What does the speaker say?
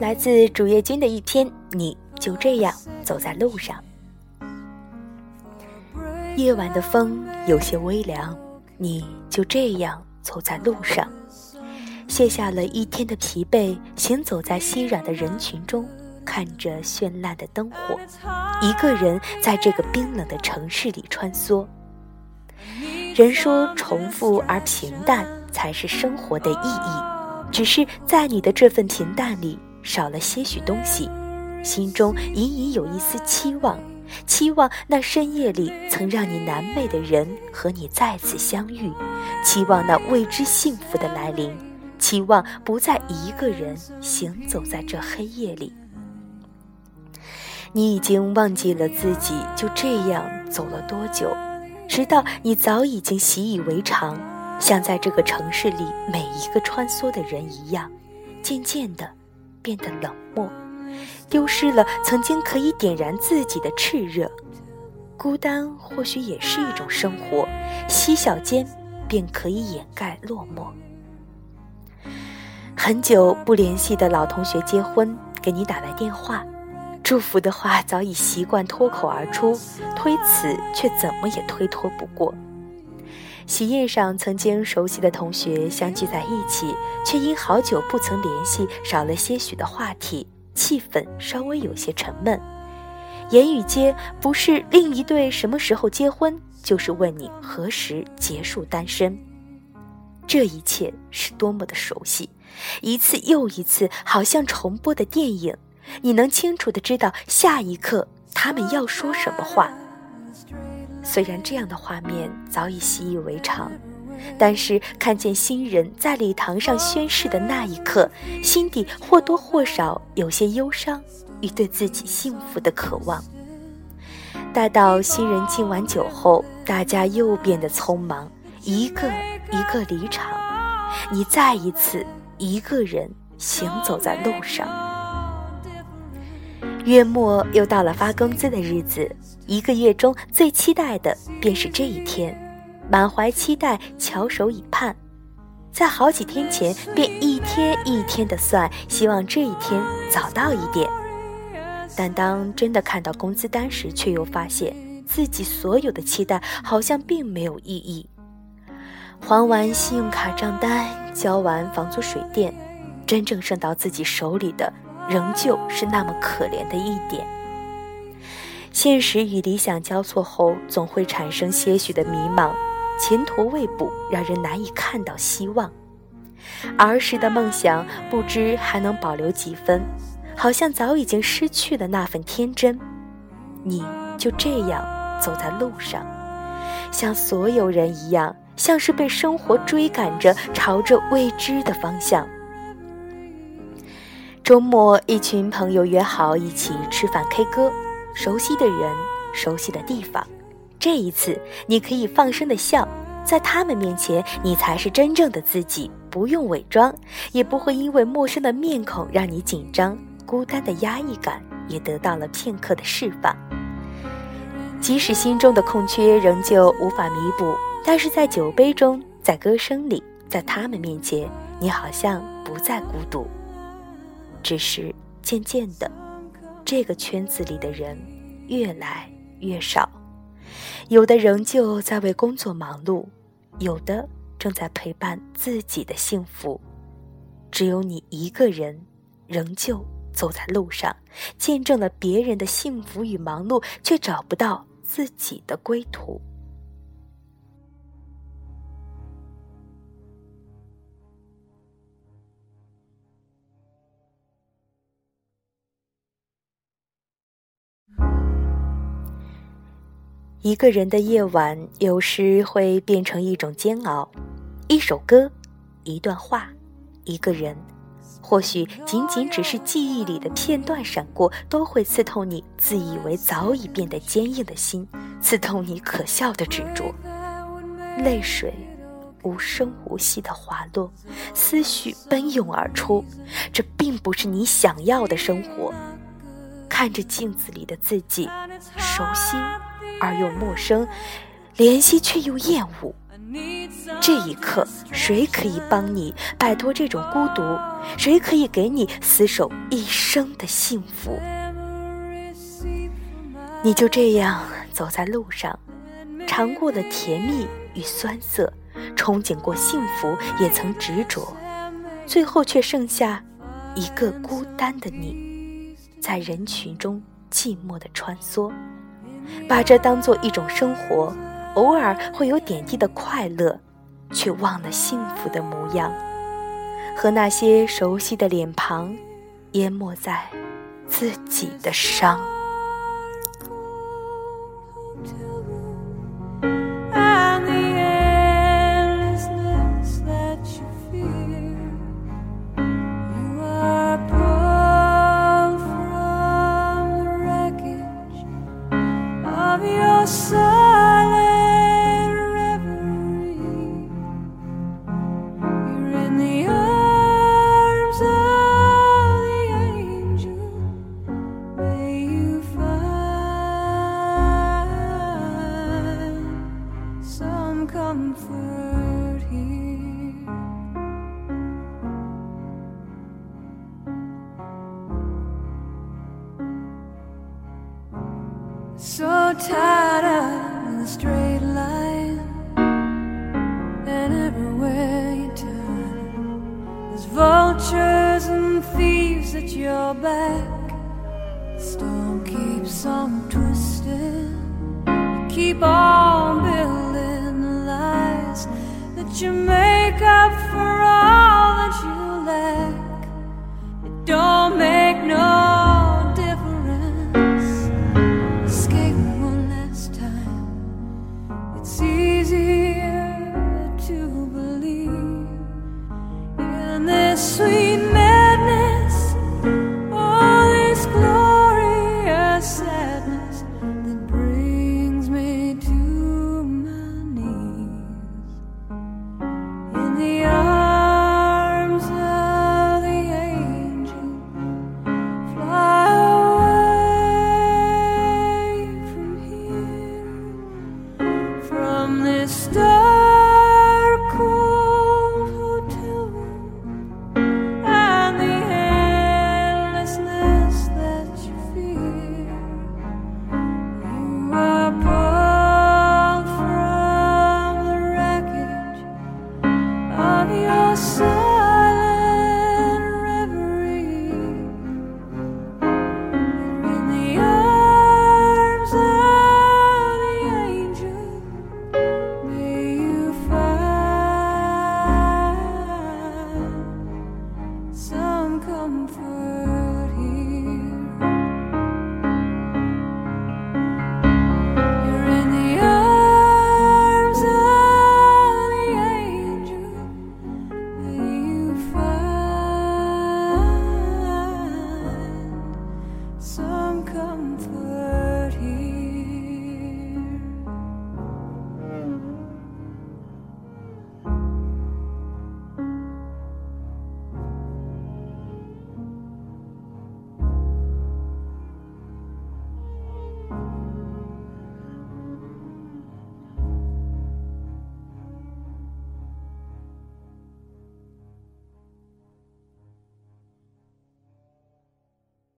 来自主页君的一篇，你就这样走在路上。夜晚的风有些微凉，你就这样走在路上，卸下了一天的疲惫，行走在熙攘的人群中，看着绚烂的灯火，一个人在这个冰冷的城市里穿梭。人说重复而平淡才是生活的意义，只是在你的这份平淡里少了些许东西，心中隐隐有一丝期望。期望那深夜里曾让你难寐的人和你再次相遇，期望那未知幸福的来临，期望不再一个人行走在这黑夜里。你已经忘记了自己就这样走了多久，直到你早已经习以为常，像在这个城市里每一个穿梭的人一样，渐渐的变得冷漠。丢失了曾经可以点燃自己的炽热，孤单或许也是一种生活，嬉笑间便可以掩盖落寞。很久不联系的老同学结婚，给你打来电话，祝福的话早已习惯脱口而出，推辞却怎么也推脱不过。喜宴上曾经熟悉的同学相聚在一起，却因好久不曾联系，少了些许的话题。气氛稍微有些沉闷，言语间不是另一对什么时候结婚，就是问你何时结束单身。这一切是多么的熟悉，一次又一次，好像重播的电影。你能清楚的知道下一刻他们要说什么话。虽然这样的画面早已习以为常。但是看见新人在礼堂上宣誓的那一刻，心底或多或少有些忧伤与对自己幸福的渴望。待到新人敬完酒后，大家又变得匆忙，一个一个离场，你再一次一个人行走在路上。月末又到了发工资的日子，一个月中最期待的便是这一天。满怀期待，翘首以盼，在好几天前便一天一天的算，希望这一天早到一点。但当真的看到工资单时，却又发现自己所有的期待好像并没有意义。还完信用卡账单，交完房租水电，真正剩到自己手里的，仍旧是那么可怜的一点。现实与理想交错后，总会产生些许的迷茫。前途未卜，让人难以看到希望。儿时的梦想不知还能保留几分，好像早已经失去了那份天真。你就这样走在路上，像所有人一样，像是被生活追赶着，朝着未知的方向。周末，一群朋友约好一起吃饭 K 歌，熟悉的人，熟悉的地方。这一次，你可以放声的笑，在他们面前，你才是真正的自己，不用伪装，也不会因为陌生的面孔让你紧张，孤单的压抑感也得到了片刻的释放。即使心中的空缺仍旧无法弥补，但是在酒杯中，在歌声里，在他们面前，你好像不再孤独。只是渐渐的，这个圈子里的人越来越少。有的仍旧在为工作忙碌，有的正在陪伴自己的幸福，只有你一个人，仍旧走在路上，见证了别人的幸福与忙碌，却找不到自己的归途。一个人的夜晚，有时会变成一种煎熬。一首歌，一段话，一个人，或许仅仅只是记忆里的片段闪过，都会刺痛你自以为早已变得坚硬的心，刺痛你可笑的执着。泪水无声无息的滑落，思绪奔涌而出。这并不是你想要的生活。看着镜子里的自己，熟悉。而又陌生，怜惜却又厌恶，这一刻，谁可以帮你摆脱这种孤独？谁可以给你厮守一生的幸福？你就这样走在路上，尝过了甜蜜与酸涩，憧憬过幸福，也曾执着，最后却剩下一个孤单的你，在人群中寂寞的穿梭，把这当做一种生活，偶尔会有点滴的快乐。却忘了幸福的模样，和那些熟悉的脸庞，淹没在自己的伤。So tired of the straight line, and everywhere you turn, there's vultures and thieves at your back. from this dark, cold hotel room and the endlessness that you fear, You are pulled from the wreckage of your soul.